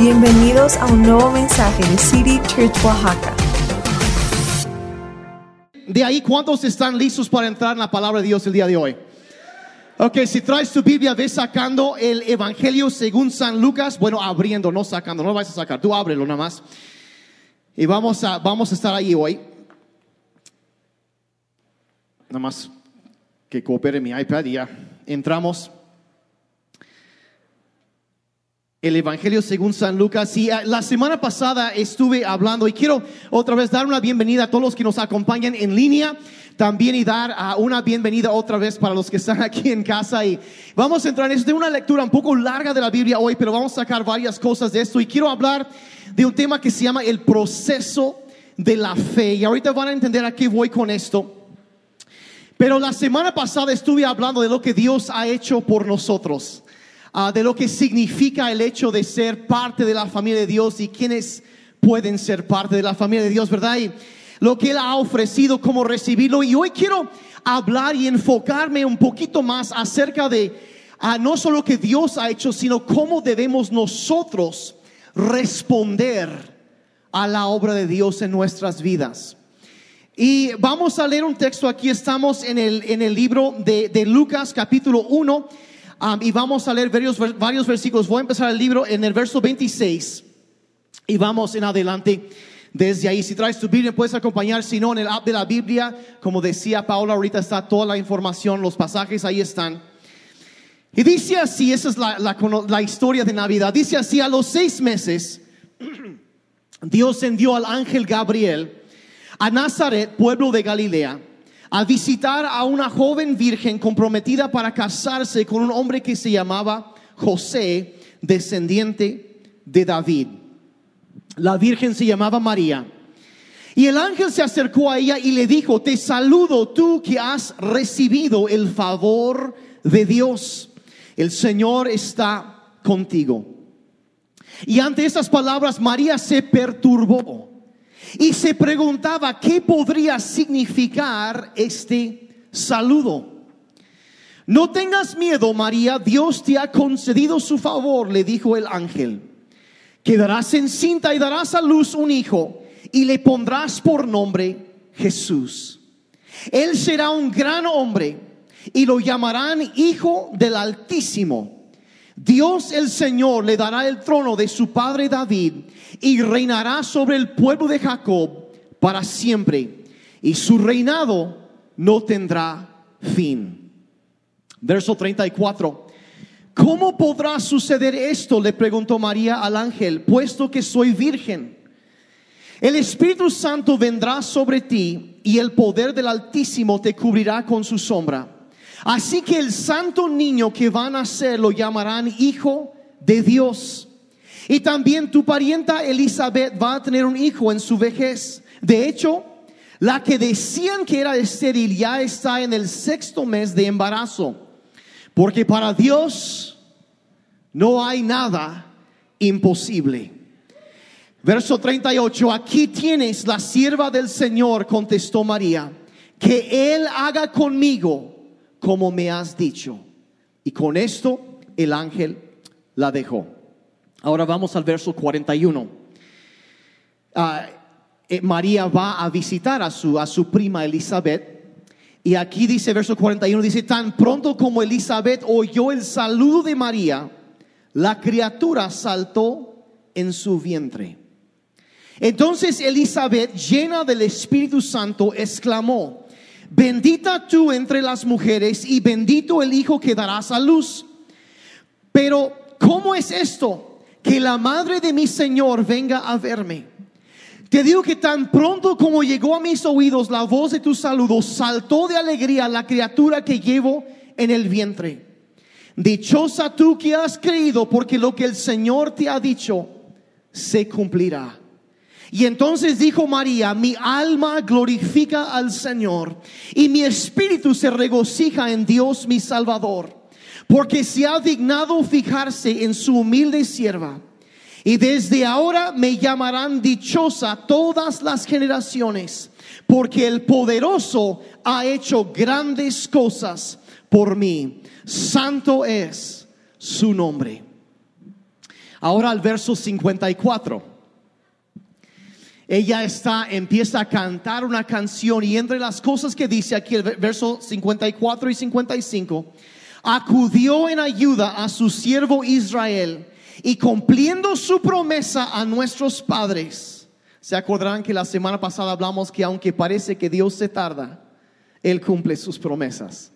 Bienvenidos a un nuevo mensaje de City Church Oaxaca. De ahí, ¿cuántos están listos para entrar en la palabra de Dios el día de hoy? Ok, si traes tu Biblia, ves sacando el Evangelio según San Lucas. Bueno, abriendo, no sacando, no lo vas a sacar, tú ábrelo nada más. Y vamos a, vamos a estar ahí hoy. Nada más que coopere mi iPad y ya entramos. El Evangelio según San Lucas. Y ah, la semana pasada estuve hablando y quiero otra vez dar una bienvenida a todos los que nos acompañan en línea. También y dar ah, una bienvenida otra vez para los que están aquí en casa. Y vamos a entrar en esto de una lectura un poco larga de la Biblia hoy, pero vamos a sacar varias cosas de esto. Y quiero hablar de un tema que se llama el proceso de la fe. Y ahorita van a entender a qué voy con esto. Pero la semana pasada estuve hablando de lo que Dios ha hecho por nosotros. Ah, de lo que significa el hecho de ser parte de la familia de Dios y quienes pueden ser parte de la familia de Dios, ¿verdad? Y lo que Él ha ofrecido, cómo recibirlo. Y hoy quiero hablar y enfocarme un poquito más acerca de ah, no solo lo que Dios ha hecho, sino cómo debemos nosotros responder a la obra de Dios en nuestras vidas. Y vamos a leer un texto, aquí estamos en el, en el libro de, de Lucas capítulo 1 y vamos a leer varios, varios versículos. Voy a empezar el libro en el verso 26 y vamos en adelante desde ahí. Si traes tu Biblia, puedes acompañar. Si no, en el app de la Biblia, como decía Paula, ahorita está toda la información, los pasajes ahí están. Y dice así, esa es la, la, la historia de Navidad. Dice así, a los seis meses, Dios envió al ángel Gabriel a Nazaret, pueblo de Galilea a visitar a una joven virgen comprometida para casarse con un hombre que se llamaba José, descendiente de David. La virgen se llamaba María. Y el ángel se acercó a ella y le dijo, te saludo tú que has recibido el favor de Dios. El Señor está contigo. Y ante estas palabras María se perturbó y se preguntaba qué podría significar este saludo. No tengas miedo, María, Dios te ha concedido su favor, le dijo el ángel. Quedarás encinta y darás a luz un hijo y le pondrás por nombre Jesús. Él será un gran hombre y lo llamarán Hijo del Altísimo Dios el Señor le dará el trono de su padre David y reinará sobre el pueblo de Jacob para siempre y su reinado no tendrá fin. Verso 34. ¿Cómo podrá suceder esto? Le preguntó María al ángel, puesto que soy virgen. El Espíritu Santo vendrá sobre ti y el poder del Altísimo te cubrirá con su sombra. Así que el santo niño que van a ser lo llamarán hijo de Dios. Y también tu parienta Elizabeth va a tener un hijo en su vejez. De hecho, la que decían que era estéril ya está en el sexto mes de embarazo. Porque para Dios no hay nada imposible. Verso 38, aquí tienes la sierva del Señor, contestó María, que Él haga conmigo como me has dicho. Y con esto el ángel la dejó. Ahora vamos al verso 41. Ah, eh, María va a visitar a su, a su prima Elizabeth. Y aquí dice, verso 41, dice, tan pronto como Elizabeth oyó el saludo de María, la criatura saltó en su vientre. Entonces Elizabeth, llena del Espíritu Santo, exclamó, bendita tú entre las mujeres y bendito el hijo que darás a luz. Pero, ¿cómo es esto? Que la madre de mi Señor venga a verme. Te digo que tan pronto como llegó a mis oídos la voz de tu saludo, saltó de alegría la criatura que llevo en el vientre. Dichosa tú que has creído, porque lo que el Señor te ha dicho se cumplirá. Y entonces dijo María, mi alma glorifica al Señor y mi espíritu se regocija en Dios mi Salvador, porque se ha dignado fijarse en su humilde sierva. Y desde ahora me llamarán dichosa todas las generaciones, porque el poderoso ha hecho grandes cosas por mí. Santo es su nombre. Ahora al verso 54. Ella está, empieza a cantar una canción y entre las cosas que dice aquí el verso 54 y 55, acudió en ayuda a su siervo Israel y cumpliendo su promesa a nuestros padres. Se acordarán que la semana pasada hablamos que aunque parece que Dios se tarda, Él cumple sus promesas.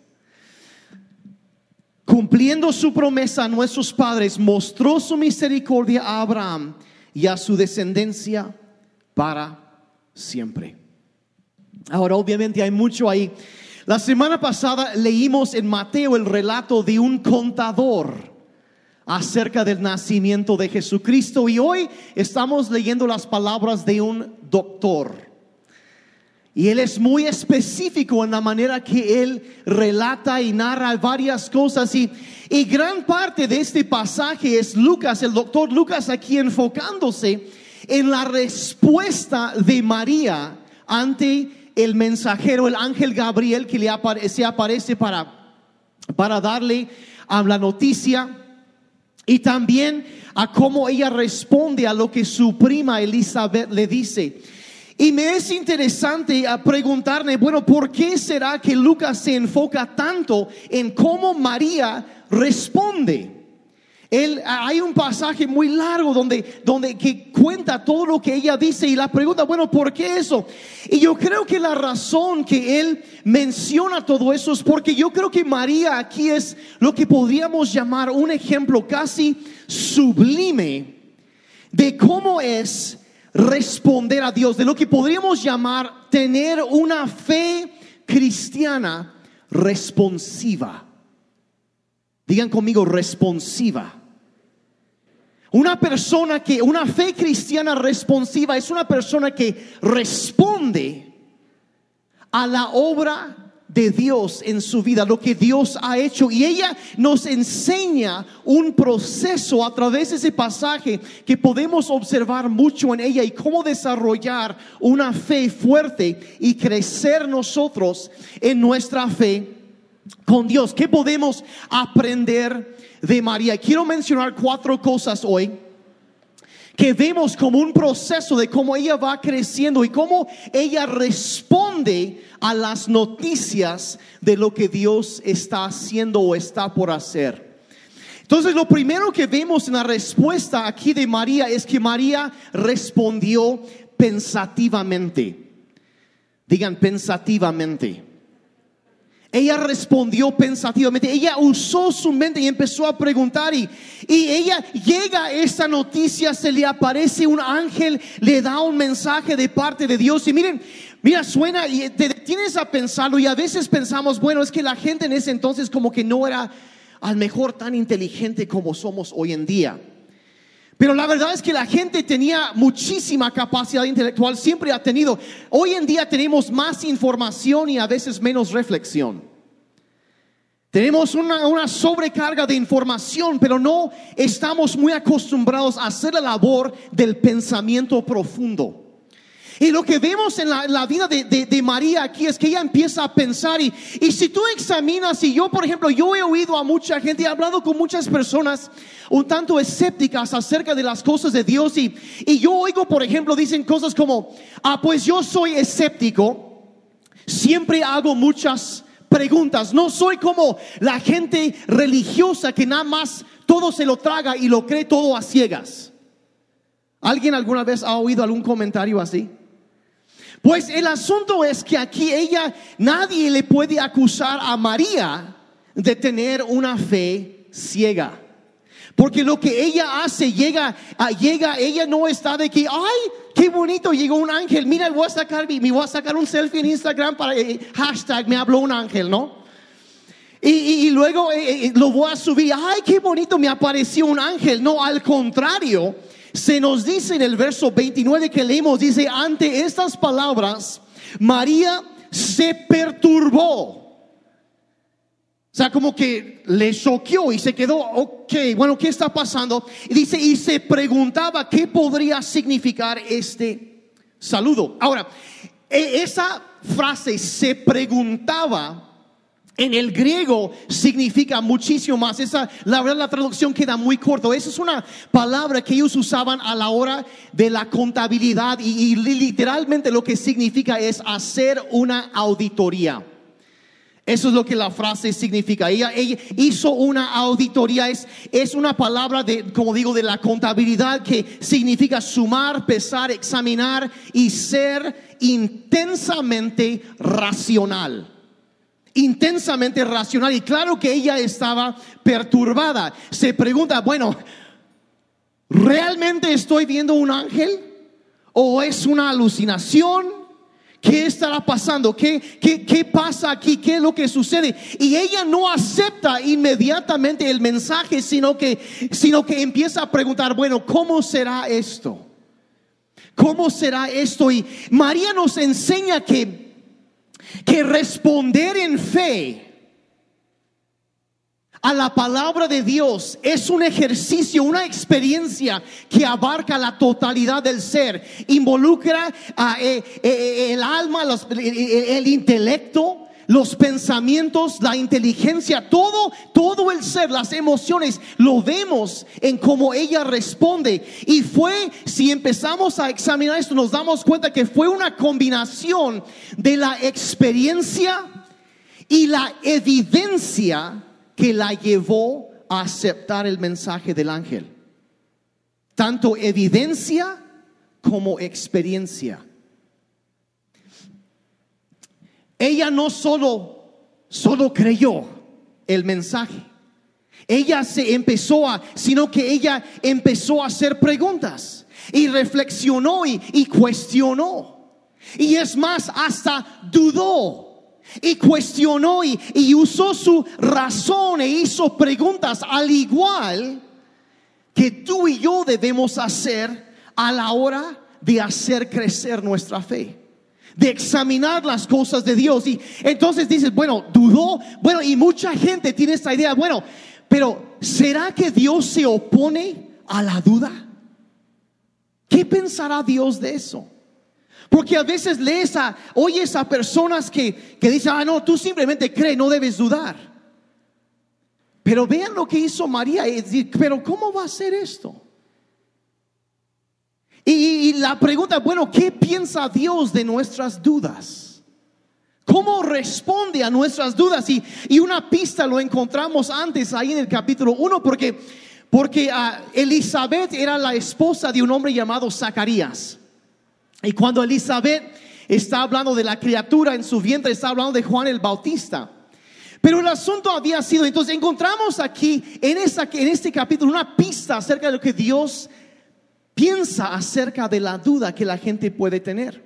Cumpliendo su promesa a nuestros padres, mostró su misericordia a Abraham y a su descendencia para siempre. Ahora, obviamente hay mucho ahí. La semana pasada leímos en Mateo el relato de un contador acerca del nacimiento de Jesucristo y hoy estamos leyendo las palabras de un doctor. Y él es muy específico en la manera que él relata y narra varias cosas. Y, y gran parte de este pasaje es Lucas, el doctor Lucas aquí enfocándose en la respuesta de María ante el mensajero, el ángel Gabriel que le aparece, aparece para, para darle a la noticia y también a cómo ella responde a lo que su prima Elizabeth le dice. Y me es interesante preguntarme, bueno, ¿por qué será que Lucas se enfoca tanto en cómo María responde? Hay un pasaje muy largo donde, donde que cuenta todo lo que ella dice y la pregunta, bueno, ¿por qué eso? Y yo creo que la razón que él menciona todo eso es porque yo creo que María aquí es lo que podríamos llamar un ejemplo casi sublime de cómo es responder a Dios, de lo que podríamos llamar tener una fe cristiana responsiva. Digan conmigo, responsiva. Una persona que, una fe cristiana responsiva es una persona que responde a la obra de Dios en su vida, lo que Dios ha hecho. Y ella nos enseña un proceso a través de ese pasaje que podemos observar mucho en ella y cómo desarrollar una fe fuerte y crecer nosotros en nuestra fe con Dios. ¿Qué podemos aprender de María? Quiero mencionar cuatro cosas hoy que vemos como un proceso de cómo ella va creciendo y cómo ella responde a las noticias de lo que Dios está haciendo o está por hacer. Entonces lo primero que vemos en la respuesta aquí de María es que María respondió pensativamente. Digan pensativamente. Ella respondió pensativamente, ella usó su mente y empezó a preguntar y, y ella llega a esta noticia, se le aparece un ángel, le da un mensaje de parte de Dios y miren, mira, suena y te detienes a pensarlo y a veces pensamos, bueno, es que la gente en ese entonces como que no era al mejor tan inteligente como somos hoy en día. Pero la verdad es que la gente tenía muchísima capacidad intelectual, siempre ha tenido. Hoy en día tenemos más información y a veces menos reflexión. Tenemos una, sobrecarga de información, pero no estamos muy acostumbrados a hacer la labor del pensamiento profundo. Y lo que vemos en la, vida de, María aquí es que ella empieza a pensar y, y si tú examinas, y yo por ejemplo, yo he oído a mucha gente, he hablado con muchas personas un tanto escépticas acerca de las cosas de Dios y, y yo oigo, por ejemplo, dicen cosas como, ah, pues yo soy escéptico, siempre hago muchas preguntas, no soy como la gente religiosa que nada más todo se lo traga y lo cree todo a ciegas. ¿Alguien alguna vez ha oído algún comentario así? Pues el asunto es que aquí ella, nadie le puede acusar a María de tener una fe ciega. Porque lo que ella hace llega, llega, ella no está de que, ay, qué bonito, llegó un ángel, mira, voy a sacar, me voy a sacar un selfie en Instagram para eh, hashtag, me habló un ángel, ¿no? Y, luego eh, eh, lo voy a subir, ay, qué bonito, me apareció un ángel. No, al contrario, se nos dice en el verso 29 que leemos, dice, ante estas palabras, María se perturbó. O sea, como que le choqueó y se quedó, ok, bueno, ¿qué está pasando? Y dice, y se preguntaba qué podría significar este saludo. Ahora, e, esa frase se preguntaba En el griego significa muchísimo más. Esa, la verdad, la traducción queda muy corto. Esa es una palabra que ellos usaban a la hora de la contabilidad y, y literalmente lo que significa es hacer una auditoría. Eso es lo que la frase significa. Ella, ella hizo una auditoría. Es, es una palabra de, como digo, de la contabilidad que significa sumar, pesar, examinar y ser intensamente racional intensamente racional y claro que ella estaba perturbada. Se pregunta, bueno, ¿realmente estoy viendo un ángel? ¿O es una alucinación? ¿Qué estará pasando? ¿Qué, qué, qué pasa aquí? ¿Qué es lo que sucede? Y ella no acepta inmediatamente el mensaje, sino que, sino que empieza a preguntar, bueno, ¿cómo será esto? ¿Cómo será esto? Y María nos enseña que que responder en fe a la palabra de Dios es un ejercicio, una experiencia que abarca la totalidad del ser, involucra a, eh, eh, eh, el alma, el intelecto, los pensamientos, la inteligencia, todo, todo el ser, las emociones, lo vemos en cómo ella responde. Y fue, si empezamos a examinar esto, nos damos cuenta que fue una combinación de la experiencia y la evidencia que la llevó a aceptar el mensaje del ángel. Tanto evidencia como experiencia. Ella no solo, solo creyó el mensaje. Ella se empezó a, sino que ella empezó a hacer preguntas y reflexionó y, cuestionó. Y es más, hasta dudó y cuestionó y, y, usó su razón e hizo preguntas al igual que tú y yo debemos hacer a la hora de hacer crecer nuestra fe de examinar las cosas de Dios. Y entonces dices, bueno, dudó, bueno, y mucha gente tiene esta idea, bueno, pero ¿será que Dios se opone a la duda? ¿Qué pensará Dios de eso? Porque a veces lees a, oyes a personas que, que dicen, ah, no, tú simplemente crees, no debes dudar. Pero vean lo que hizo María pero ¿cómo va a ser esto? Y, la pregunta, bueno, ¿qué piensa Dios de nuestras dudas? ¿Cómo responde a nuestras dudas? Y, y una pista lo encontramos antes ahí en el capítulo 1 porque, porque ah, Elizabeth era la esposa de un hombre llamado Zacarías. Y cuando Elizabeth está hablando de la criatura en su vientre, está hablando de Juan el Bautista. Pero el asunto había sido, entonces encontramos aquí en, esa, en este capítulo una pista acerca de lo que Dios piensa acerca de la duda que la gente puede tener.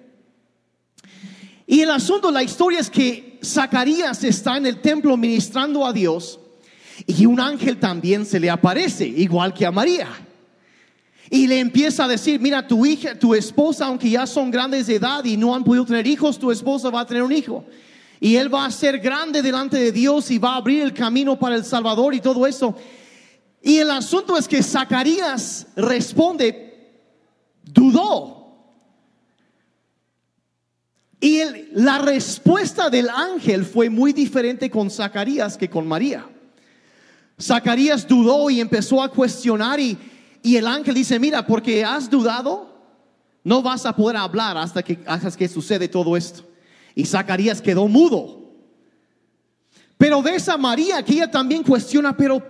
Y el asunto, la historia es que Zacarías está en el templo ministrando a Dios y un ángel también se le aparece, igual que a María. Y le empieza a decir, mira, tu hija, tu esposa, aunque ya son grandes de edad y no han podido tener hijos, tu esposa va a tener un hijo. Y él va a ser grande delante de Dios y va a abrir el camino para el Salvador y todo eso. Y el asunto es que Zacarías responde, dudó. Y la respuesta del ángel fue muy diferente con Zacarías que con María. Zacarías dudó y empezó a cuestionar y, y el ángel dice, mira, porque has dudado, no vas a poder hablar hasta que, hasta que sucede todo esto. Y Zacarías quedó mudo. Pero ves a María que ella también cuestiona, pero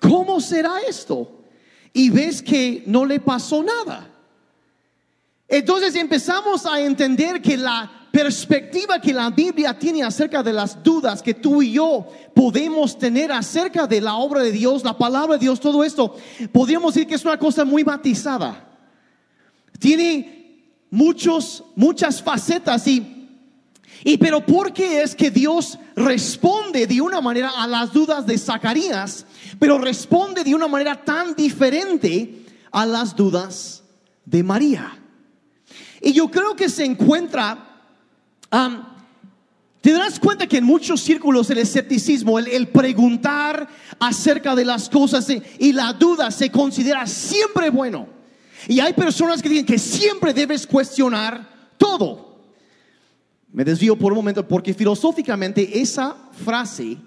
¿cómo será esto? Y ves que no le pasó nada. Entonces empezamos a entender que la perspectiva que la Biblia tiene acerca de las dudas que tú y yo podemos tener acerca de la obra de Dios, la palabra de Dios, todo esto, podríamos decir que es una cosa muy matizada. Tiene muchos, muchas facetas y y pero ¿por qué es que Dios responde de una manera a las dudas de Zacarías, pero responde de una manera tan diferente a las dudas de María? Y yo creo que se encuentra, te darás cuenta que en muchos círculos el escepticismo, el, preguntar acerca de las cosas y la duda se considera siempre bueno. Y hay personas que dicen que siempre debes cuestionar todo. Me desvío por un momento porque filosóficamente esa frase,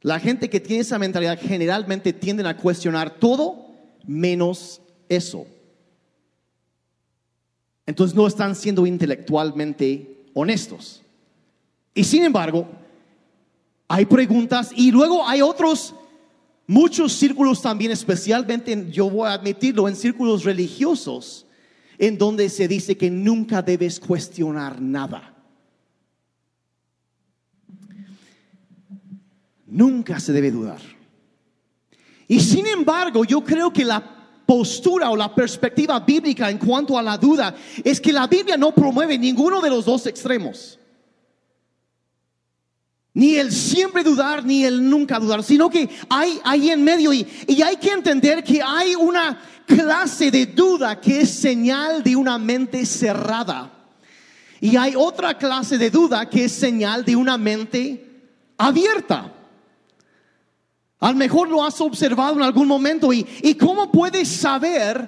la gente que tiene esa mentalidad generalmente tienden a cuestionar todo menos eso. Entonces no están siendo intelectualmente honestos. Y sin embargo, hay preguntas y luego hay otros, muchos círculos también, especialmente, yo voy a admitirlo, en círculos religiosos, en donde se dice que nunca debes cuestionar nada. Nunca se debe dudar. Y sin embargo, yo creo que la postura o la perspectiva bíblica en cuanto a la duda es que la Biblia no promueve ninguno de los dos extremos. Ni el siempre dudar, ni el nunca dudar, sino que hay ahí en medio y, y hay que entender que hay una clase de duda que es señal de una mente cerrada. Y hay otra clase de duda que es señal de una mente abierta. A lo mejor lo has observado en algún momento y, y cómo puedes saber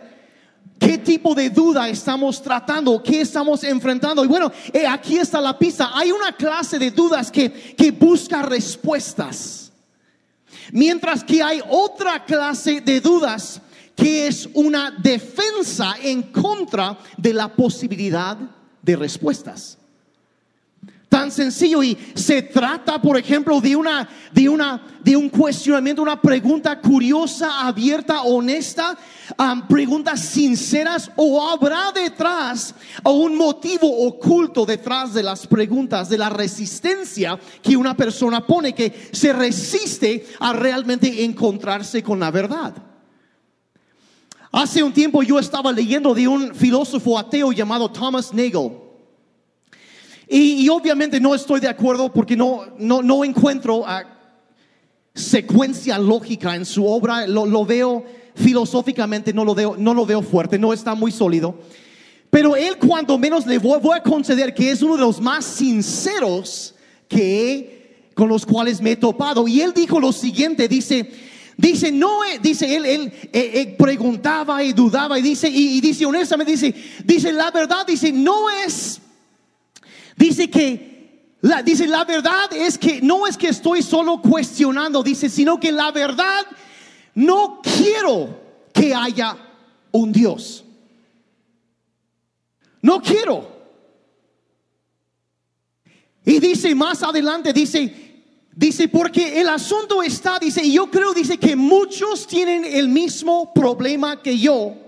qué tipo de duda estamos tratando, qué estamos enfrentando. Y bueno, eh, aquí está la pista. Hay una clase de dudas que, que busca respuestas. Mientras que hay otra clase de dudas que es una defensa en contra de la posibilidad de respuestas. Tan sencillo y se trata, por ejemplo, de una de una de un cuestionamiento, una pregunta curiosa, abierta, honesta, preguntas sinceras o habrá detrás o un motivo oculto detrás de las preguntas, de la resistencia que una persona pone que se resiste a realmente encontrarse con la verdad. Hace un tiempo yo estaba leyendo de un filósofo ateo llamado Thomas Nagel. Y, obviamente no estoy de acuerdo porque no, no, no encuentro uh, secuencia lógica en su obra. Lo, lo, veo filosóficamente, no lo, veo, no lo veo fuerte, no está muy sólido. Pero él cuando menos le voy, voy a conceder que es uno de los más sinceros que con los cuales me he topado. Y él dijo lo siguiente, dice, dice, no, dice, él, él, eh, eh, preguntaba y dudaba y dice, y, y dice honestamente, dice, dice, la verdad, dice, no es Dice que, la, dice, la verdad es que no es que estoy solo cuestionando, dice, sino que la verdad no quiero que haya un Dios. No quiero. Y dice más adelante, dice, dice, porque el asunto está, dice, y yo creo, dice, que muchos tienen el mismo problema que yo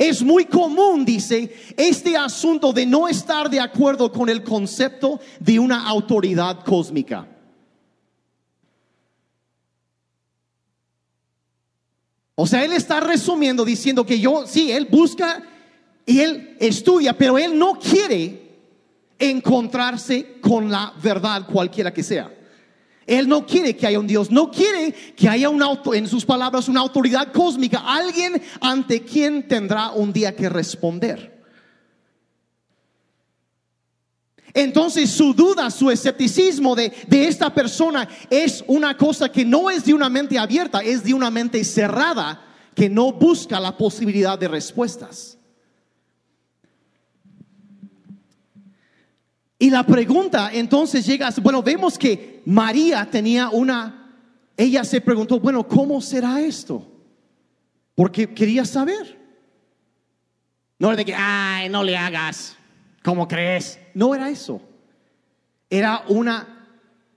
es muy común, dice, este asunto de no estar de acuerdo con el concepto de una autoridad cósmica. O sea, él está resumiendo diciendo que yo, sí, él busca y él estudia, pero él no quiere encontrarse con la verdad cualquiera que sea. Él no quiere que haya un Dios, no quiere que haya un en sus palabras, una autoridad cósmica, alguien ante quien tendrá un día que responder. Entonces su duda, su escepticismo de, de, esta persona es una cosa que no es de una mente abierta, es de una mente cerrada que no busca la posibilidad de respuestas. Y la pregunta entonces llega, bueno, vemos que María tenía una, ella se preguntó, bueno, ¿cómo será esto? Porque quería saber. No era de que, ay, no le hagas, ¿cómo crees? No era eso. Era una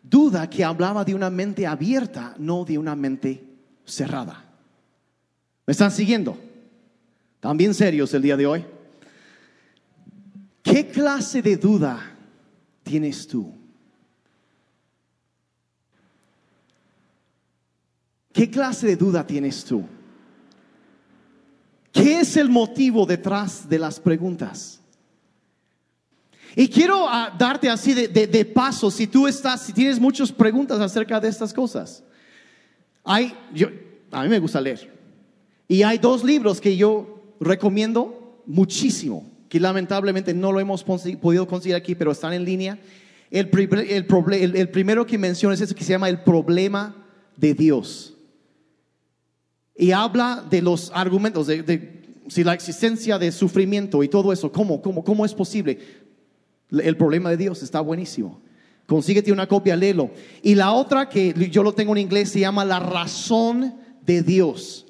duda que hablaba de una mente abierta, no de una mente cerrada. ¿Me están siguiendo? También serios el día de hoy. ¿Qué clase de duda tienes tú? ¿Qué clase de duda tienes tú? ¿Qué es el motivo detrás de las preguntas? Y quiero ah, darte así de, paso, si tú estás, si tienes muchas preguntas acerca de estas cosas. Hay, yo, a mí me gusta leer. Y hay dos libros que yo recomiendo muchísimo que lamentablemente no lo hemos podido conseguir aquí, pero están en línea. El, el, primero que menciono es ese que se llama el problema de Dios. Y habla de los argumentos, de, si la existencia de sufrimiento y todo eso, ¿cómo, cómo, cómo es posible? El problema de Dios está buenísimo. Consíguete una copia, léelo. Y la otra que yo lo tengo en inglés se llama La razón de Dios,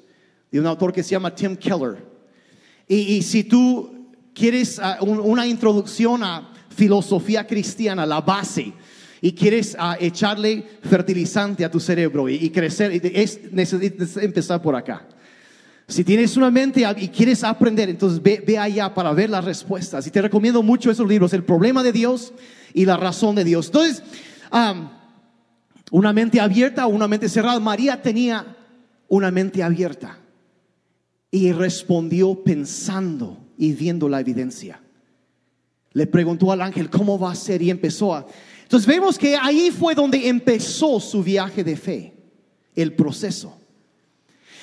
de un autor que se llama Tim Keller. Y, si tú quieres ah, una introducción a filosofía cristiana, la base, y quieres ah, echarle fertilizante a tu cerebro y, crecer, es, necesitas empezar por acá. Si tienes una mente y quieres aprender, entonces ve, allá para ver las respuestas. Y te recomiendo mucho esos libros, El problema de Dios y la razón de Dios. Entonces, una mente abierta o una mente cerrada. María tenía una mente abierta y respondió pensando y viendo la evidencia. Le preguntó al ángel, ¿cómo va a ser? Y empezó a... Entonces vemos que ahí fue donde empezó su viaje de fe, el proceso.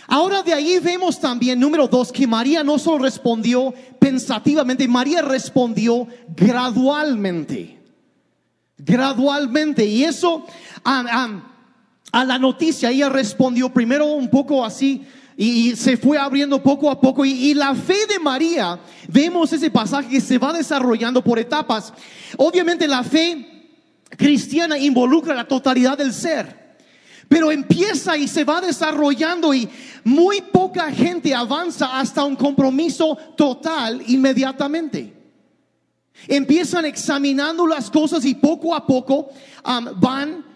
Ahora de ahí vemos también, número dos, que María no solo respondió pensativamente, María respondió gradualmente. Gradualmente. Y eso a, la noticia, ella respondió primero un poco así y, se fue abriendo poco a poco. y, la fe de María, vemos ese pasaje que se va desarrollando por etapas. Obviamente la fe cristiana involucra la totalidad del ser. Pero empieza y se va desarrollando y muy poca gente avanza hasta un compromiso total inmediatamente. Empiezan examinando las cosas y poco a poco um, van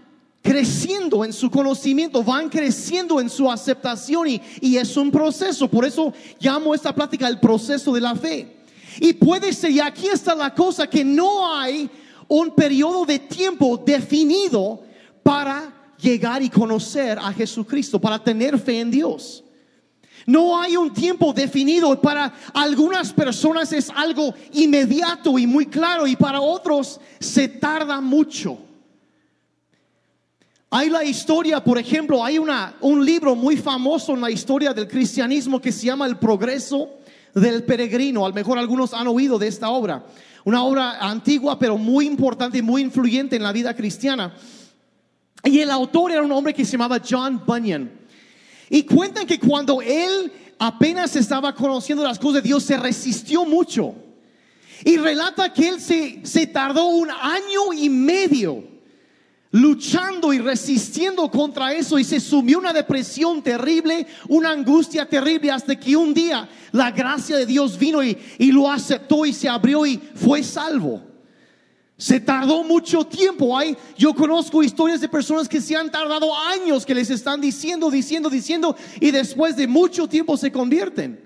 creciendo en su conocimiento, van creciendo en su aceptación y, y, es un proceso. Por eso llamo esta plática el proceso de la fe. Y puede ser, y aquí está la cosa, que no hay un periodo de tiempo definido para llegar y conocer a Jesucristo, para tener fe en Dios. No hay un tiempo definido. Para algunas personas es algo inmediato y muy claro y para otros se tarda mucho. Hay la historia, por ejemplo, hay una, un libro muy famoso en la historia del cristianismo que se llama El progreso del peregrino. A lo mejor algunos han oído de esta obra. Una obra antigua pero muy importante y muy influyente en la vida cristiana. Y el autor era un hombre que se llamaba John Bunyan. Y cuentan que cuando él apenas estaba conociendo las cosas de Dios, se resistió mucho. Y relata que él se, se tardó un año y medio luchando y resistiendo contra eso y se sumió una depresión terrible, una angustia terrible hasta que un día la gracia de Dios vino y, y lo aceptó y se abrió y fue salvo. Se tardó mucho tiempo. Hay, yo conozco historias de personas que se han tardado años, que les están diciendo, diciendo, diciendo, y después de mucho tiempo se convierten.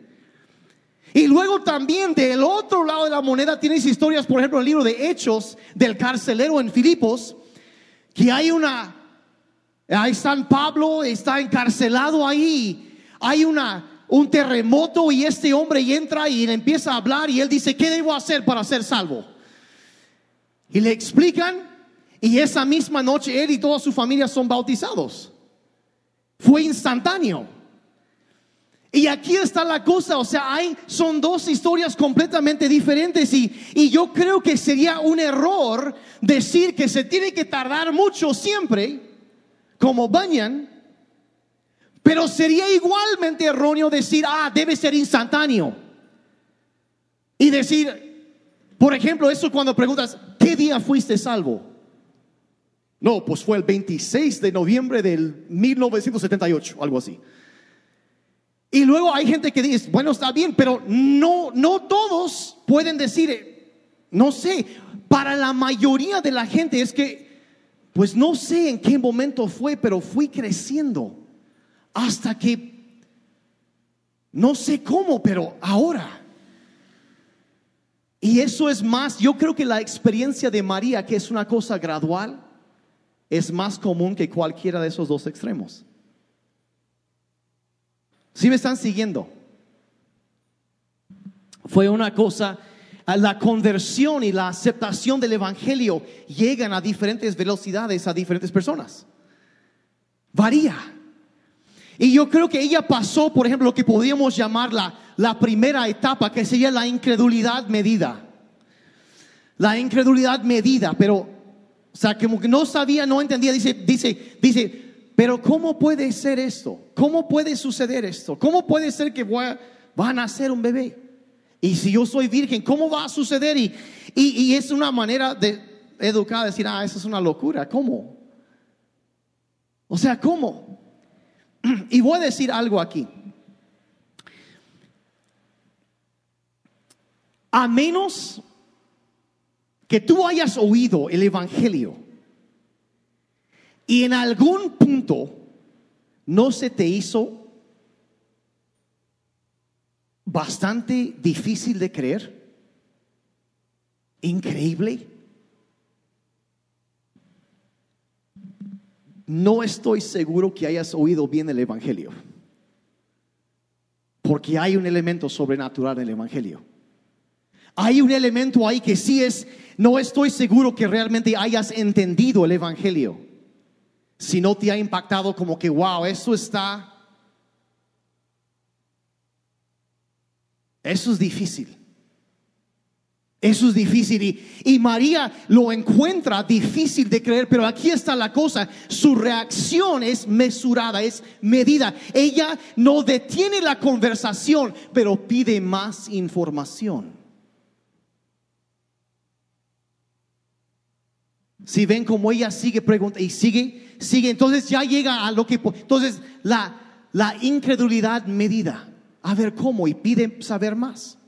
Y luego también del otro lado de la moneda tienes historias, por ejemplo, el libro de Hechos del carcelero en Filipos, que hay una, ahí está Pablo, está encarcelado ahí, hay una, un terremoto y este hombre entra y le empieza a hablar y él dice, ¿qué debo hacer para ser salvo? Y le explican y esa misma noche él y toda su familia son bautizados. Fue instantáneo. Y aquí está la cosa, o sea, hay, son dos historias completamente diferentes y, y yo creo que sería un error decir que se tiene que tardar mucho siempre, como bañan, pero sería igualmente erróneo decir, ah, debe ser instantáneo. Y decir, por ejemplo, eso cuando preguntas, ¿qué día fuiste salvo? No, pues fue el 26 de noviembre del 1978, algo así. Y luego hay gente que dice, bueno, está bien, pero no, no todos pueden decir, no sé, para la mayoría de la gente es que, pues no sé en qué momento fue, pero fui creciendo hasta que, no sé cómo, pero ahora. Y eso es más, yo creo que la experiencia de María, que es una cosa gradual, es más común que cualquiera de esos dos extremos. Si me están siguiendo? Fue una cosa, la conversión y la aceptación del Evangelio llegan a diferentes velocidades a diferentes personas. Varía. Y yo creo que ella pasó, por ejemplo, lo que podríamos llamar la, la primera etapa, que sería la incredulidad medida. La incredulidad medida, pero, o sea, como que no sabía, no entendía, dice, dice, dice, pero ¿cómo puede ser esto? ¿Cómo puede suceder esto? ¿Cómo puede ser que va a nacer un bebé? Y si yo soy virgen, ¿cómo va a suceder? Y, Y, es una manera de educar, decir, ah, eso es una locura. ¿Cómo? O sea, ¿cómo? Y voy a decir algo aquí. A menos que tú hayas oído el Evangelio y en algún punto no se te hizo bastante difícil de creer, increíble. No estoy seguro que hayas oído bien el Evangelio, porque hay un elemento sobrenatural en el Evangelio. Hay un elemento ahí que sí es, no estoy seguro que realmente hayas entendido el Evangelio. Si no te ha impactado como que, wow, eso está... Eso es difícil. Eso es difícil y, y, María lo encuentra difícil de creer, pero aquí está la cosa, su reacción es mesurada, es medida. Ella no detiene la conversación, pero pide más información. Si ven como ella sigue preguntando y sigue, sigue, entonces ya llega a lo que... Entonces la, la incredulidad medida. A ver cómo y pide saber más.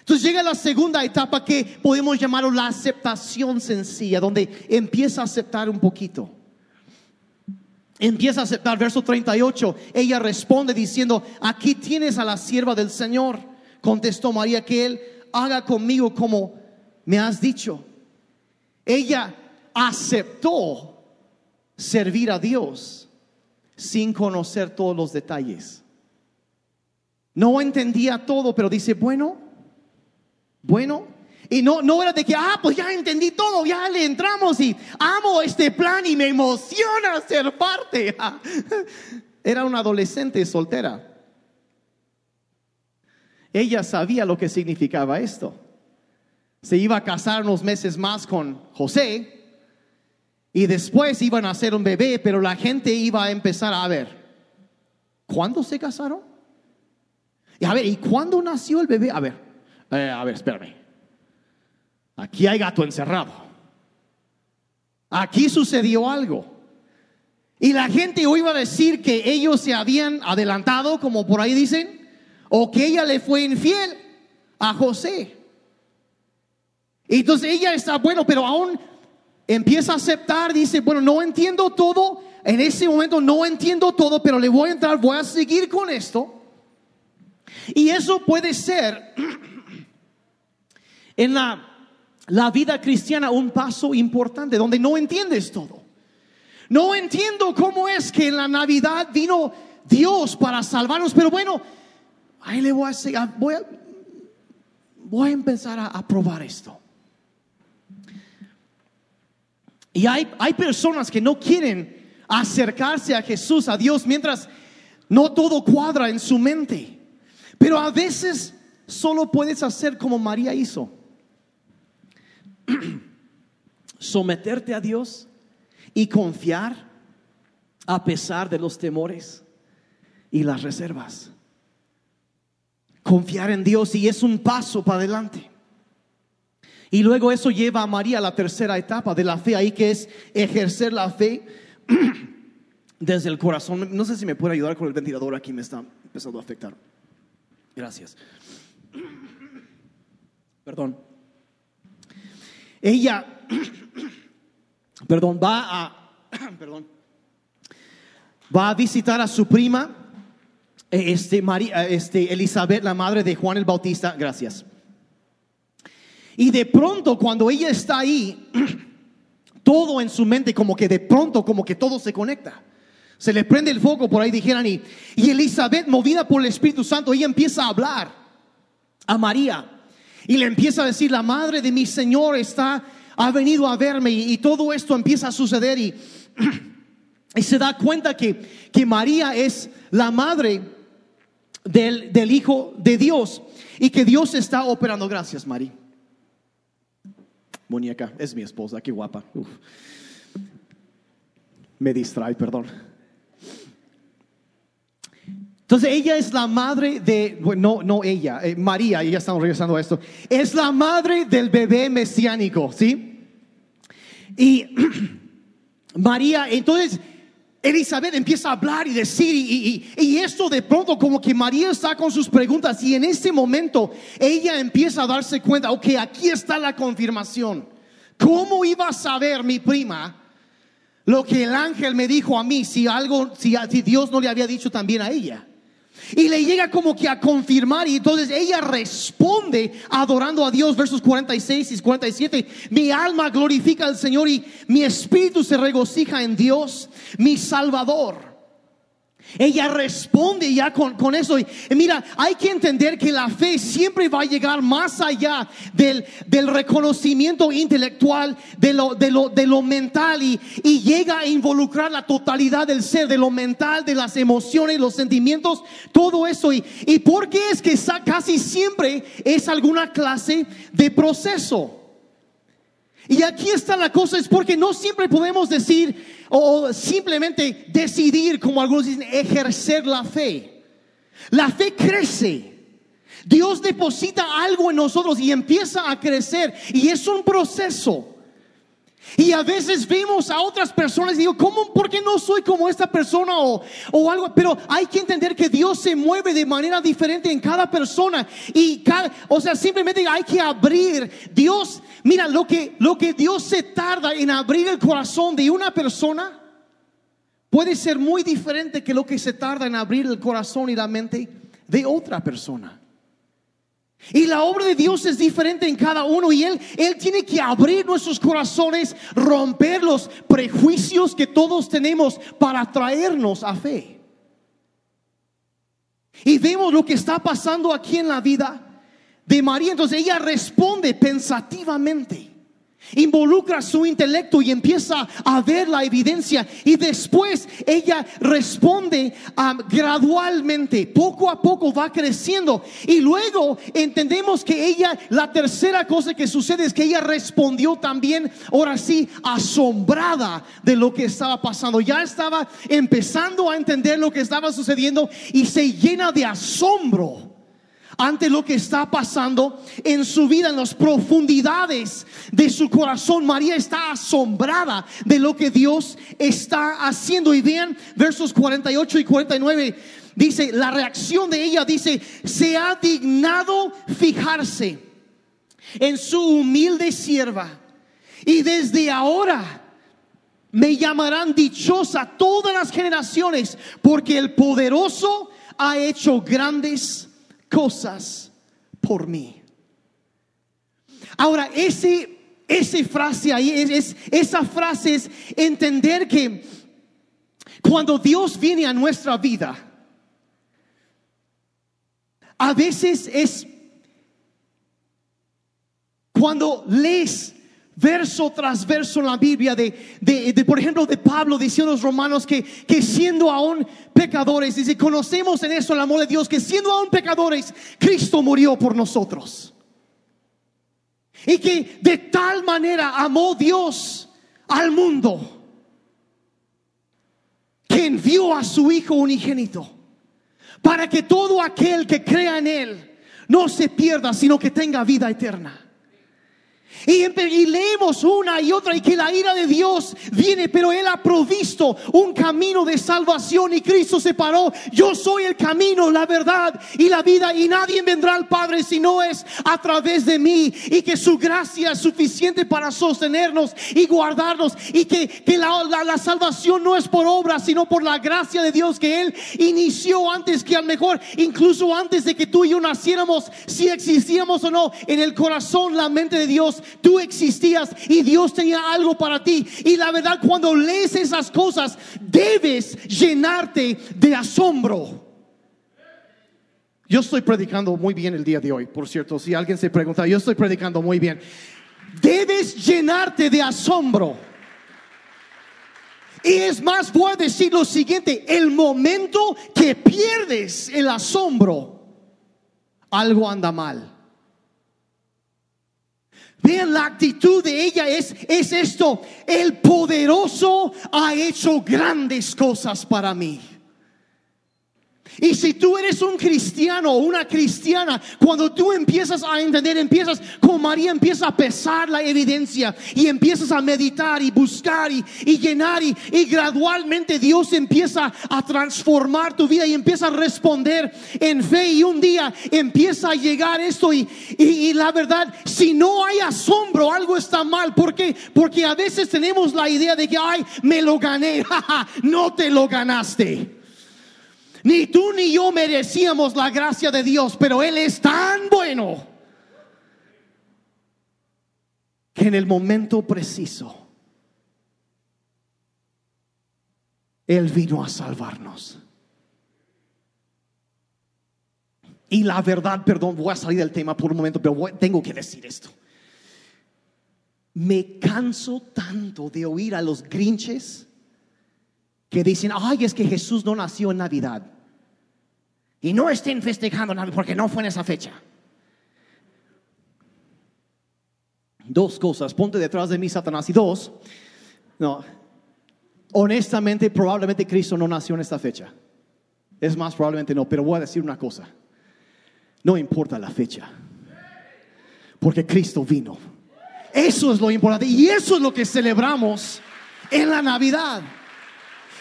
Entonces llega la segunda etapa que podemos llamarlo la aceptación sencilla, donde empieza a aceptar un poquito. Empieza a aceptar, verso 38, ella responde diciendo, aquí tienes a la sierva del Señor. Contestó María que él haga conmigo como me has dicho. Ella aceptó servir a Dios sin conocer todos los detalles. No entendía todo, pero dice, bueno, bueno. Y no, no era de que, ah, pues ya entendí todo, ya le entramos y amo este plan y me emociona ser parte. Era una adolescente soltera. Ella sabía lo que significaba esto. Se iba a casar unos meses más con José y después iban a hacer un bebé, pero la gente iba a empezar a ver, ¿cuándo se casaron? Y a ver, ¿y cuándo nació el bebé? A ver, eh, a ver, espérame. Aquí hay gato encerrado. Aquí sucedió algo. Y la gente hoy iba a decir que ellos se habían adelantado, como por ahí dicen, o que ella le fue infiel a José. Y entonces ella está, bueno, pero aún empieza a aceptar, dice, bueno, no entiendo todo, en ese momento no entiendo todo, pero le voy a entrar, voy a seguir con esto. Y eso puede ser en la, la vida cristiana un paso importante, donde no entiendes todo. No entiendo cómo es que en la Navidad vino Dios para salvarnos, pero bueno, ahí le voy a, voy a, voy a empezar a, a probar esto. Y hay, hay personas que no quieren acercarse a Jesús, a Dios, mientras no todo cuadra en su mente. Pero a veces solo puedes hacer como María hizo. Someterte a Dios y confiar a pesar de los temores y las reservas. Confiar en Dios y es un paso para adelante. Y luego eso lleva a María a la tercera etapa de la fe, ahí que es ejercer la fe desde el corazón. No sé si me puede ayudar con el ventilador aquí, me está empezando a afectar. Gracias. Perdón. Ella, perdón, va a, perdón, va a visitar a su prima, este, María, este, Elizabeth, la madre de Juan el Bautista. Gracias. Y de pronto cuando ella está ahí, todo en su mente como que de pronto como que todo se conecta. Se le prende el foco, por ahí dijeran, y, y Elizabeth, movida por el Espíritu Santo, ella empieza a hablar a María y le empieza a decir, la madre de mi Señor está, ha venido a verme y, todo esto empieza a suceder y, y se da cuenta que, que María es la madre del, del Hijo de Dios y que Dios está operando. Gracias, María. Muñeca, es mi esposa, qué guapa. Me distrae, perdón. Entonces ella es la madre de, bueno, no, no ella, eh, María, y ya estamos regresando a esto, es la madre del bebé mesiánico, ¿sí? Y María, entonces Elizabeth empieza a hablar y decir, y, y, y, esto de pronto como que María está con sus preguntas y en ese momento ella empieza a darse cuenta, ok, aquí está la confirmación. ¿Cómo iba a saber mi prima lo que el ángel me dijo a mí si algo, si, si Dios no le había dicho también a ella? Y le llega como que a confirmar y entonces ella responde adorando a Dios, versos 46 y 47. Mi alma glorifica al Señor y mi espíritu se regocija en Dios, mi Salvador. Ella responde ya con, con eso. Y, mira, hay que entender que la fe siempre va a llegar más allá del, del reconocimiento intelectual, de lo, de lo, de lo mental y, y, llega a involucrar la totalidad del ser, de lo mental, de las emociones, los sentimientos, todo eso. ¿Y, y por qué es que casi siempre es alguna clase de proceso? Y aquí está la cosa, es porque no siempre podemos decir o simplemente decidir, como algunos dicen, ejercer la fe. La fe crece. Dios deposita algo en nosotros y empieza a crecer y es un proceso. Y a veces vemos a otras personas y digo, ¿cómo? ¿Por qué no soy como esta persona o, o algo? Pero hay que entender que Dios se mueve de manera diferente en cada persona. Y cada, o sea, simplemente hay que abrir. Dios, mira, lo que, lo que Dios se tarda en abrir el corazón de una persona puede ser muy diferente que lo que se tarda en abrir el corazón y la mente de otra persona. Y la obra de Dios es diferente en cada uno y Él, Él tiene que abrir nuestros corazones, romper los prejuicios que todos tenemos para traernos a fe. Y vemos lo que está pasando aquí en la vida de María. Entonces ella responde pensativamente involucra su intelecto y empieza a ver la evidencia y después ella responde um, gradualmente, poco a poco va creciendo. Y luego entendemos que ella, la tercera cosa que sucede es que ella respondió también, ahora sí, asombrada de lo que estaba pasando, ya estaba empezando a entender lo que estaba sucediendo y se llena de asombro ante lo que está pasando en su vida, en las profundidades de su corazón. María está asombrada de lo que Dios está haciendo. Y vean versos 48 y 49. Dice, la reacción de ella dice, se ha dignado fijarse en su humilde sierva. Y desde ahora me llamarán dichosa todas las generaciones, porque el poderoso ha hecho grandes cosas por mí. Ahora, ese, esa frase ahí, es, esa frase es entender que cuando Dios viene a nuestra vida, a veces es cuando lees verso tras verso en la Biblia de, de, por ejemplo, de Pablo diciendo a los romanos que, que siendo aún pecadores, dice, conocemos en eso el amor de Dios, que siendo aún pecadores, Cristo murió por nosotros. Y que de tal manera amó Dios al mundo que envió a su Hijo unigénito para que todo aquel que crea en Él no se pierda, sino que tenga vida eterna. Y, leemos una y otra y que la ira de Dios viene, pero Él ha provisto un camino de salvación y Cristo se paró. Yo soy el camino, la verdad y la vida y nadie vendrá al Padre si no es a través de mí. Y que su gracia es suficiente para sostenernos y guardarnos. Y que, que la, la, salvación no es por obra sino por la gracia de Dios que Él inició antes que al mejor, incluso antes de que tú y yo naciéramos, si existíamos o no, en el corazón, la mente de Dios tú existías y Dios tenía algo para ti. Y la verdad, cuando lees esas cosas, debes llenarte de asombro. Yo estoy predicando muy bien el día de hoy, por cierto, si alguien se pregunta, yo estoy predicando muy bien. Debes llenarte de asombro. Y es más, voy a decir lo siguiente, el momento que pierdes el asombro, algo anda mal. La actitud de ella es, es esto. El poderoso ha hecho grandes cosas para mí. Y si tú eres un cristiano o una cristiana, cuando tú empiezas a entender, empiezas, como María empieza a pesar la evidencia y empiezas a meditar y buscar y, llenar y, gradualmente Dios empieza a transformar tu vida y empieza a responder en fe y un día empieza a llegar esto y, y la verdad, si no hay asombro, algo está mal. ¿Por qué? Porque a veces tenemos la idea de que, ay, me lo gané, no te lo ganaste. Ni tú ni yo merecíamos la gracia de Dios, pero Él es tan bueno que en el momento preciso Él vino a salvarnos. Y la verdad, perdón, voy a salir del tema por un momento, pero tengo que decir esto. Me canso tanto de oír a los grinches que dicen, ay, es que Jesús no nació en Navidad. Y no estén festejando Navidad porque no fue en esa fecha. Dos cosas, ponte detrás de mí, Satanás. Y dos, no, honestamente, probablemente Cristo no nació en esta fecha. Es más, probablemente no, pero voy a decir una cosa. No importa la fecha, porque Cristo vino. Eso es lo importante y eso es lo que celebramos en la Navidad.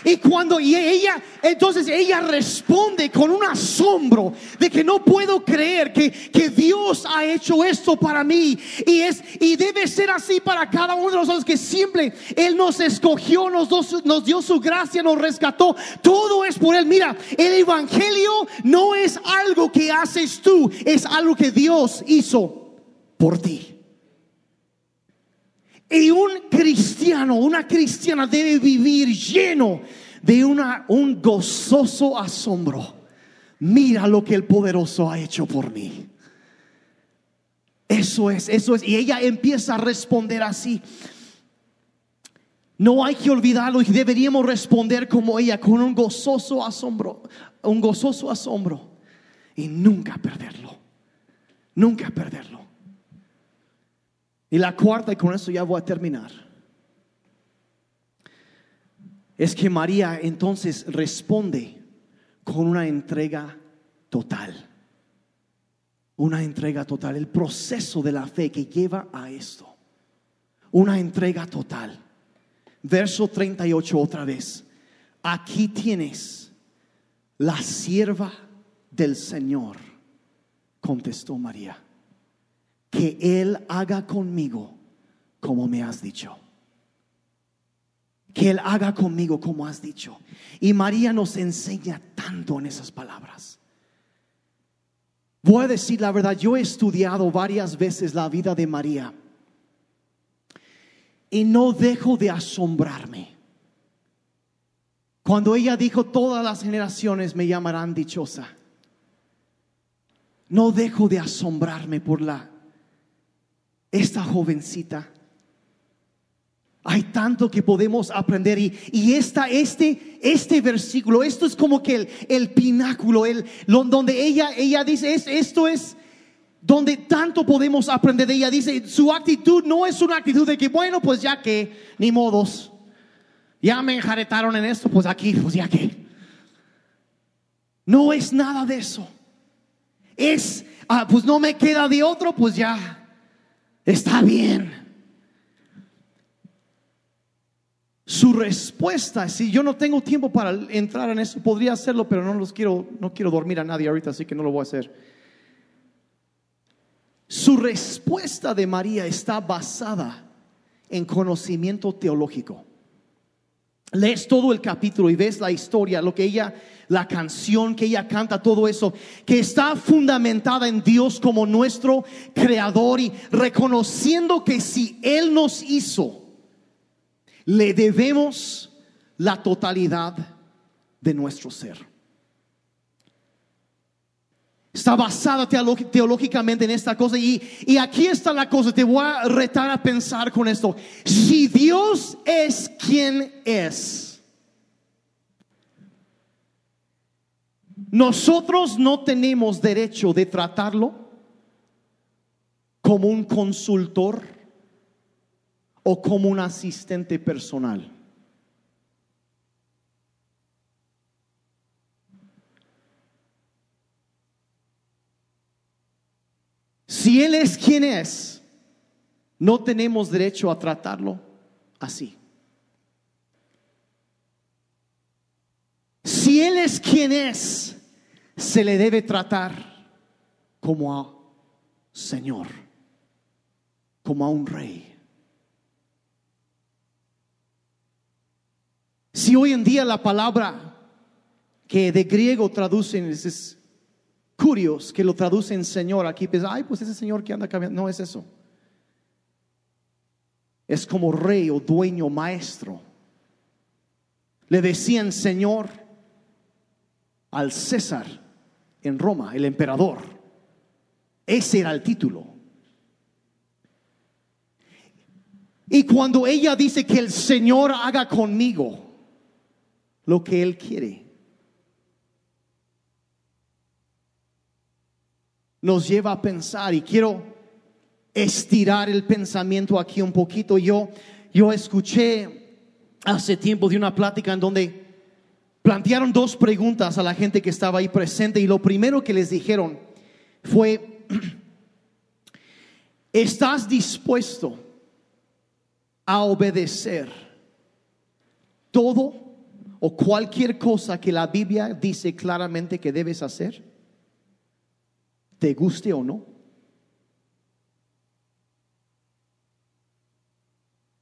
Y cuando y ella, entonces ella responde con un asombro de que no puedo creer que, que Dios ha hecho esto para mí. Y es, y debe ser así para cada uno de nosotros que siempre Él nos escogió, nos, nos dio su gracia, nos rescató. Todo es por Él. Mira, el Evangelio no es algo que haces tú, es algo que Dios hizo por ti. Y un cristiano, una cristiana debe vivir lleno de una, un gozoso asombro. Mira lo que el poderoso ha hecho por mí. Eso es, eso es. Y ella empieza a responder así. No hay que olvidarlo y deberíamos responder como ella, con un gozoso asombro, un gozoso asombro. Y nunca perderlo. Nunca perderlo. Y la cuarta, y con eso ya voy a terminar, es que María entonces responde con una entrega total. Una entrega total, el proceso de la fe que lleva a esto. Una entrega total. Verso 38 otra vez. Aquí tienes la sierva del Señor, contestó María que Él haga conmigo como me has dicho. Que Él haga conmigo como has dicho. Y María nos enseña tanto en esas palabras. Voy a decir la verdad, yo he estudiado varias veces la vida de María y no dejo de asombrarme. Cuando ella dijo, todas las generaciones me llamarán dichosa, no dejo de asombrarme por la esta jovencita. Hay tanto que podemos aprender y, y esta, este, este versículo, esto es como que el, el pináculo, el, donde ella, ella dice, es, esto es donde tanto podemos aprender de ella. Dice, su actitud no es una actitud de que, bueno, pues ya que, ni modos, ya me enjaretaron en esto, pues aquí, pues ya que. No es nada de eso. Es, ah, pues no me queda de otro, pues ya, está bien. Su respuesta, si yo no tengo tiempo para entrar en eso, podría hacerlo, pero no los quiero, no quiero dormir a nadie ahorita, así que no lo voy a hacer. Su respuesta de María está basada en conocimiento teológico. Lees todo el capítulo y ves la historia, lo que ella la canción que ella canta, todo eso, que está fundamentada en Dios como nuestro creador y reconociendo que si Él nos hizo, le debemos la totalidad de nuestro ser. Está basada teológicamente en esta cosa y, y aquí está la cosa, te voy a retar a pensar con esto. Si Dios es quien es, Nosotros no tenemos derecho de tratarlo como un consultor o como un asistente personal. Si Él es quien es, no tenemos derecho a tratarlo así. Si Él es quien es, se le debe tratar como a Señor, como a un rey. Si hoy en día la palabra que de griego traducen es, curios, que lo traducen Señor, aquí piensa, ay, pues ese Señor que anda cambiando, no es eso. Es como rey o dueño, maestro. Le decían Señor al César en Roma, el emperador. Ese era el título. Y cuando ella dice que el Señor haga conmigo lo que Él quiere, nos lleva a pensar y quiero estirar el pensamiento aquí un poquito. Yo, yo escuché hace tiempo de una plática en donde plantearon dos preguntas a la gente que estaba ahí presente y lo primero que les dijeron fue, ¿estás dispuesto a obedecer todo o cualquier cosa que la Biblia dice claramente que debes hacer? ¿Te guste o no?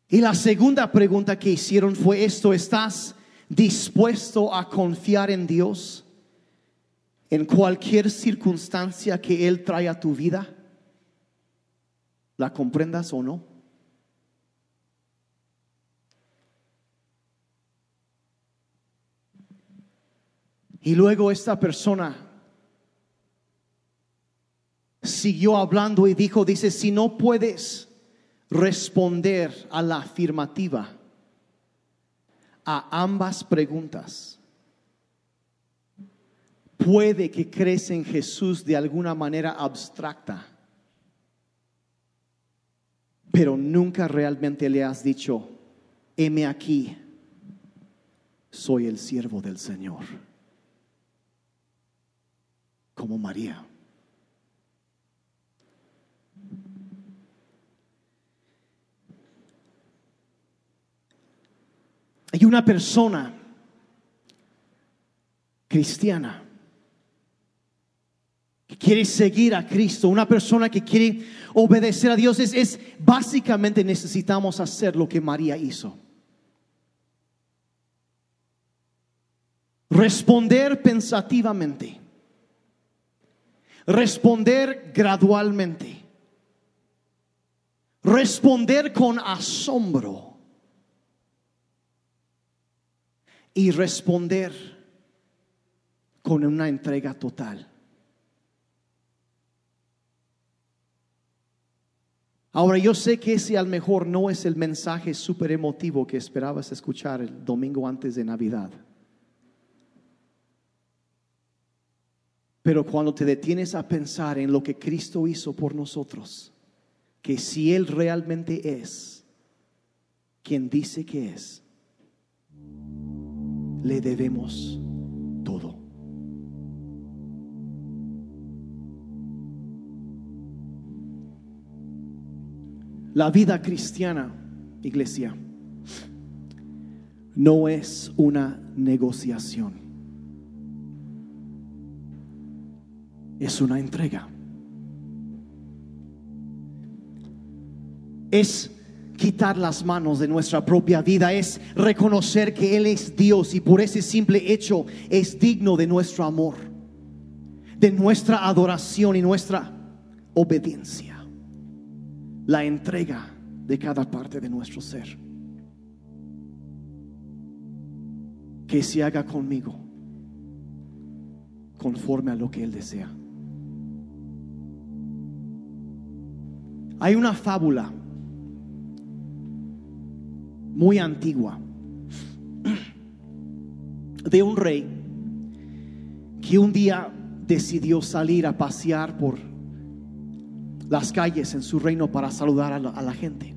Y la segunda pregunta que hicieron fue esto, ¿estás dispuesto a confiar en Dios en cualquier circunstancia que Él trae a tu vida, la comprendas o no. Y luego esta persona siguió hablando y dijo, dice, si no puedes responder a la afirmativa, a ambas preguntas. Puede que crees en Jesús de alguna manera abstracta, pero nunca realmente le has dicho, heme aquí, soy el siervo del Señor, como María. Hay una persona cristiana que quiere seguir a Cristo, una persona que quiere obedecer a Dios, es, básicamente necesitamos hacer lo que María hizo. Responder pensativamente. Responder gradualmente. Responder con asombro. Y responder con una entrega total. Ahora yo sé que ese al mejor no es el mensaje súper emotivo que esperabas escuchar el domingo antes de Navidad. Pero cuando te detienes a pensar en lo que Cristo hizo por nosotros, que si Él realmente es quien dice que es, le debemos todo. La vida cristiana, iglesia, no es una negociación. Es una entrega. Es quitar las manos de nuestra propia vida, es reconocer que Él es Dios y por ese simple hecho es digno de nuestro amor, de nuestra adoración y nuestra obediencia. La entrega de cada parte de nuestro ser. Que se haga conmigo conforme a lo que Él desea. Hay una fábula muy antigua de un rey que un día decidió salir a pasear por las calles en su reino para saludar a la, gente.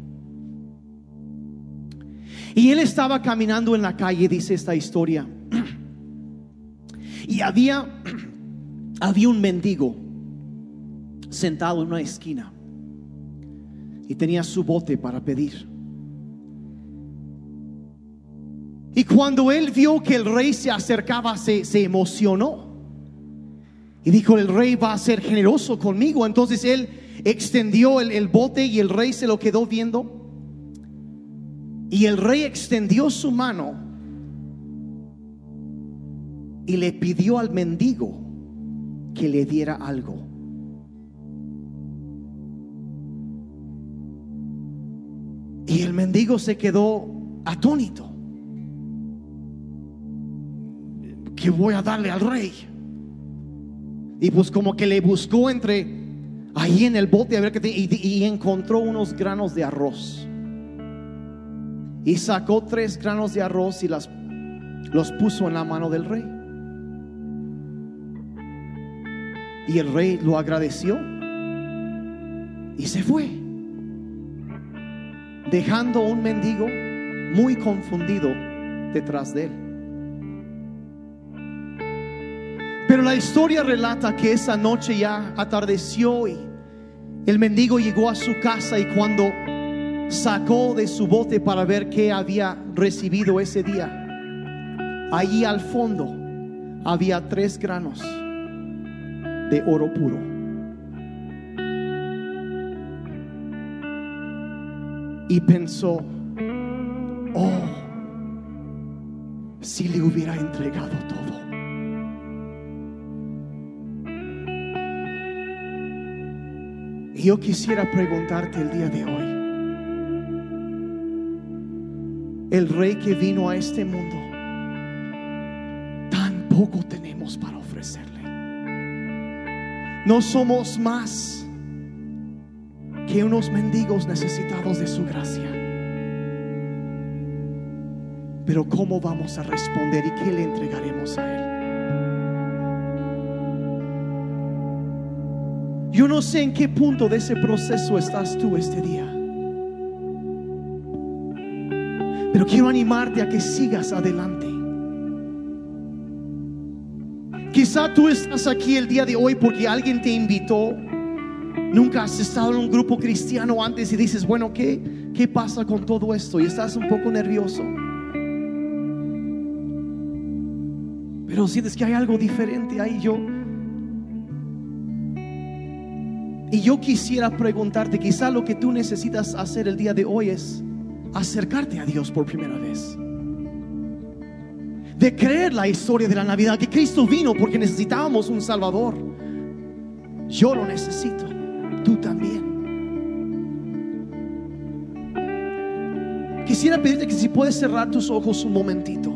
Y él estaba caminando en la calle, dice esta historia, y había, había un mendigo sentado en una esquina y tenía su bote para pedir. Y cuando él vio que el rey se acercaba, se, se emocionó. Y dijo, el rey va a ser generoso conmigo. Entonces él extendió el, el bote y el rey se lo quedó viendo. Y el rey extendió su mano y le pidió al mendigo que le diera algo. Y el mendigo se quedó atónito. ¿Qué voy a darle al rey? Y pues como que le buscó entre ahí en el bote a ver qué y, y encontró unos granos de arroz. Y sacó tres granos de arroz y las, los puso en la mano del rey. Y el rey lo agradeció y se fue, dejando un mendigo muy confundido detrás de él. Pero la historia relata que esa noche ya atardeció y el mendigo llegó a su casa y cuando sacó de su bote para ver qué había recibido ese día, allí al fondo había tres granos de oro puro. Y pensó, oh, si le hubiera entregado todo. Y yo quisiera preguntarte el día de hoy, el rey que vino a este mundo, tan poco tenemos para ofrecerle. No somos más que unos mendigos necesitados de su gracia. Pero ¿cómo vamos a responder y qué le entregaremos a Él? Yo no sé en qué punto de ese proceso estás tú este día. Pero quiero animarte a que sigas adelante. Quizá tú estás aquí el día de hoy porque alguien te invitó. Nunca has estado en un grupo cristiano antes y dices, bueno, ¿qué, qué pasa con todo esto? Y estás un poco nervioso. Pero sientes que hay algo diferente ahí. Yo, Y yo quisiera preguntarte, quizá lo que tú necesitas hacer el día de hoy es acercarte a Dios por primera vez. De creer la historia de la Navidad, que Cristo vino porque necesitábamos un Salvador. Yo lo necesito, tú también. Quisiera pedirte que si puedes cerrar tus ojos un momentito.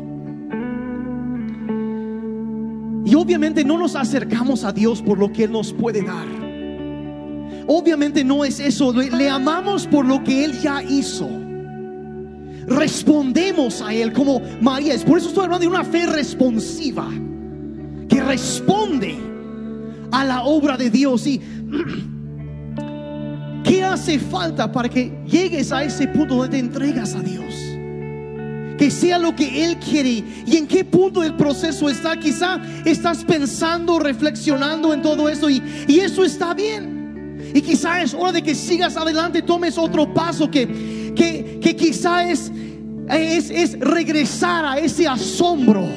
Y obviamente no nos acercamos a Dios por lo que Él nos puede dar. Obviamente no es eso, le, amamos por lo que Él ya hizo. Respondemos a Él como María. Es por eso estoy hablando de una fe responsiva, que responde a la obra de Dios. ¿Y qué hace falta para que llegues a ese punto donde te entregas a Dios? que sea lo que Él quiere y en qué punto del proceso está. Quizá estás pensando, reflexionando en todo eso y, y eso está bien. Y quizá es hora de que sigas adelante, tomes otro paso que, que, que quizá es, es, es regresar a ese asombro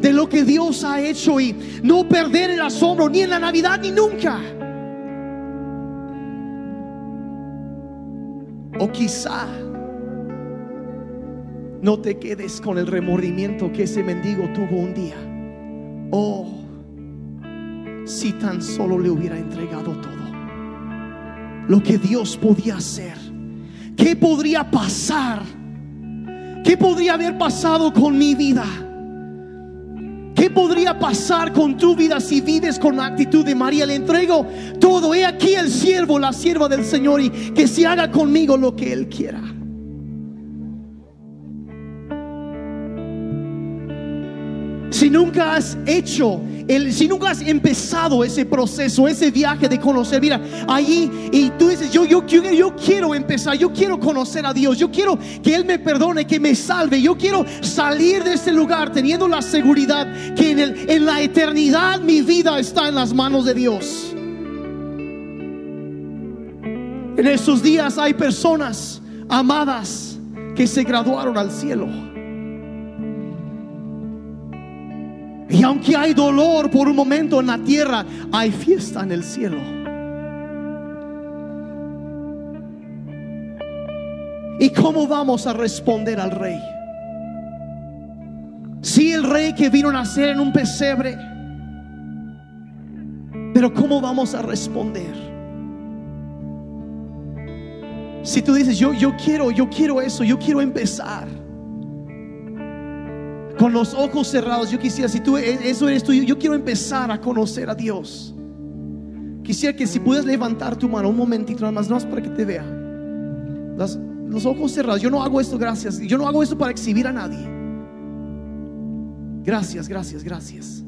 de lo que Dios ha hecho y no perder el asombro ni en la Navidad ni nunca. O quizá no te quedes con el remordimiento que ese mendigo tuvo un día. Oh, si tan solo le hubiera entregado todo lo que Dios podía hacer. ¿Qué podría pasar? ¿Qué podría haber pasado con mi vida? ¿Qué podría pasar con tu vida si vives con la actitud de María? Le entrego todo. He aquí el siervo, la sierva del Señor y que se haga conmigo lo que Él quiera. Si nunca has hecho si nunca has empezado ese proceso, ese viaje de conocer, mira, allí y tú dices, yo, yo, yo, quiero empezar, yo quiero conocer a Dios, yo quiero que Él me perdone, que me salve, yo quiero salir de este lugar teniendo la seguridad que en, el, en la eternidad mi vida está en las manos de Dios. En estos días hay personas amadas que se graduaron al cielo. Y aunque hay dolor por un momento en la tierra, hay fiesta en el cielo. ¿Y cómo vamos a responder al rey? Si el rey que vino a nacer en un pesebre, pero ¿cómo vamos a responder? Si tú dices, yo, yo quiero, yo quiero eso, yo quiero empezar. Con los ojos cerrados, yo quisiera, si tú, e, eso eres tú, yo quiero empezar a conocer a Dios. Quisiera que si puedes levantar tu mano un momentito nada más, no más para que te vea. los ojos cerrados, yo no hago esto, gracias. Yo no hago esto para exhibir a nadie. Gracias, gracias, gracias.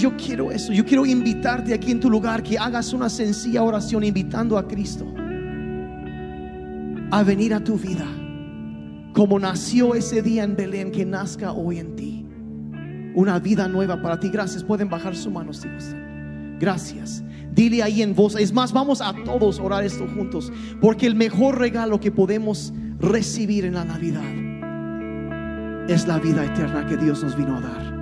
Yo quiero eso. Yo quiero invitarte aquí en tu lugar que hagas una sencilla oración invitando a Cristo a venir a tu vida. Como nació ese día en Belén, que nazca hoy en ti. Una vida nueva para ti. Gracias. Pueden bajar su mano si gustan. Gracias. Dile ahí en voz. Es más, vamos a todos orar esto juntos. Porque el mejor regalo que podemos recibir en la Navidad es la vida eterna que Dios nos vino a dar.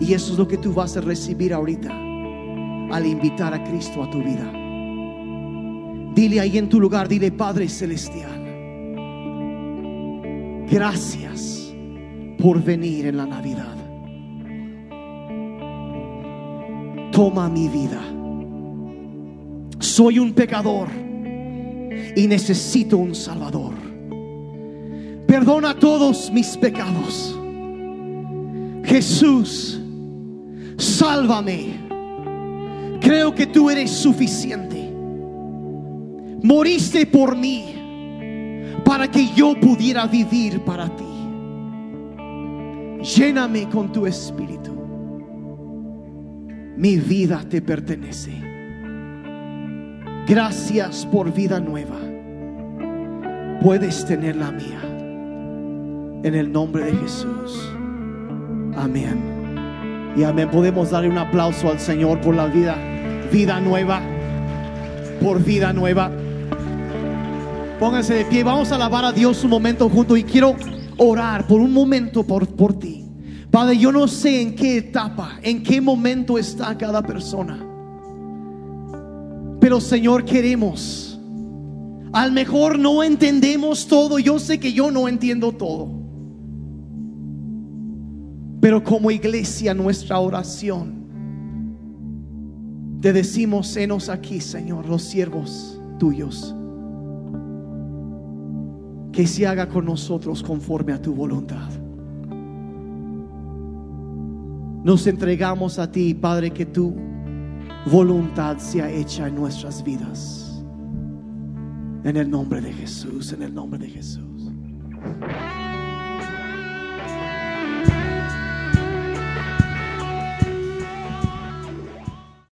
Y eso es lo que tú vas a recibir ahorita al invitar a Cristo a tu vida. Dile ahí en tu lugar, dile Padre Celestial, gracias por venir en la Navidad. Toma mi vida. Soy un pecador y necesito un Salvador. Perdona todos mis pecados. Jesús, sálvame. Creo que tú eres suficiente. Moriste por mí para que yo pudiera vivir para ti. Lléname con tu espíritu. Mi vida te pertenece. Gracias por vida nueva. Puedes tener la mía. En el nombre de Jesús. Amén. Y amén. Podemos darle un aplauso al Señor por la vida, vida nueva, por vida nueva. Pónganse de pie, vamos a alabar a Dios un momento juntos y quiero orar por un momento por, por ti. Padre, yo no sé en qué etapa, en qué momento está cada persona. Pero Señor, queremos. Al mejor no entendemos todo. Yo sé que yo no entiendo todo. Pero como iglesia, nuestra oración, te decimos, enos aquí, Señor, los siervos tuyos. Que se haga con nosotros conforme a tu voluntad. Nos entregamos a ti, Padre, que tu voluntad sea hecha en nuestras vidas. En el nombre de Jesús, en el nombre de Jesús.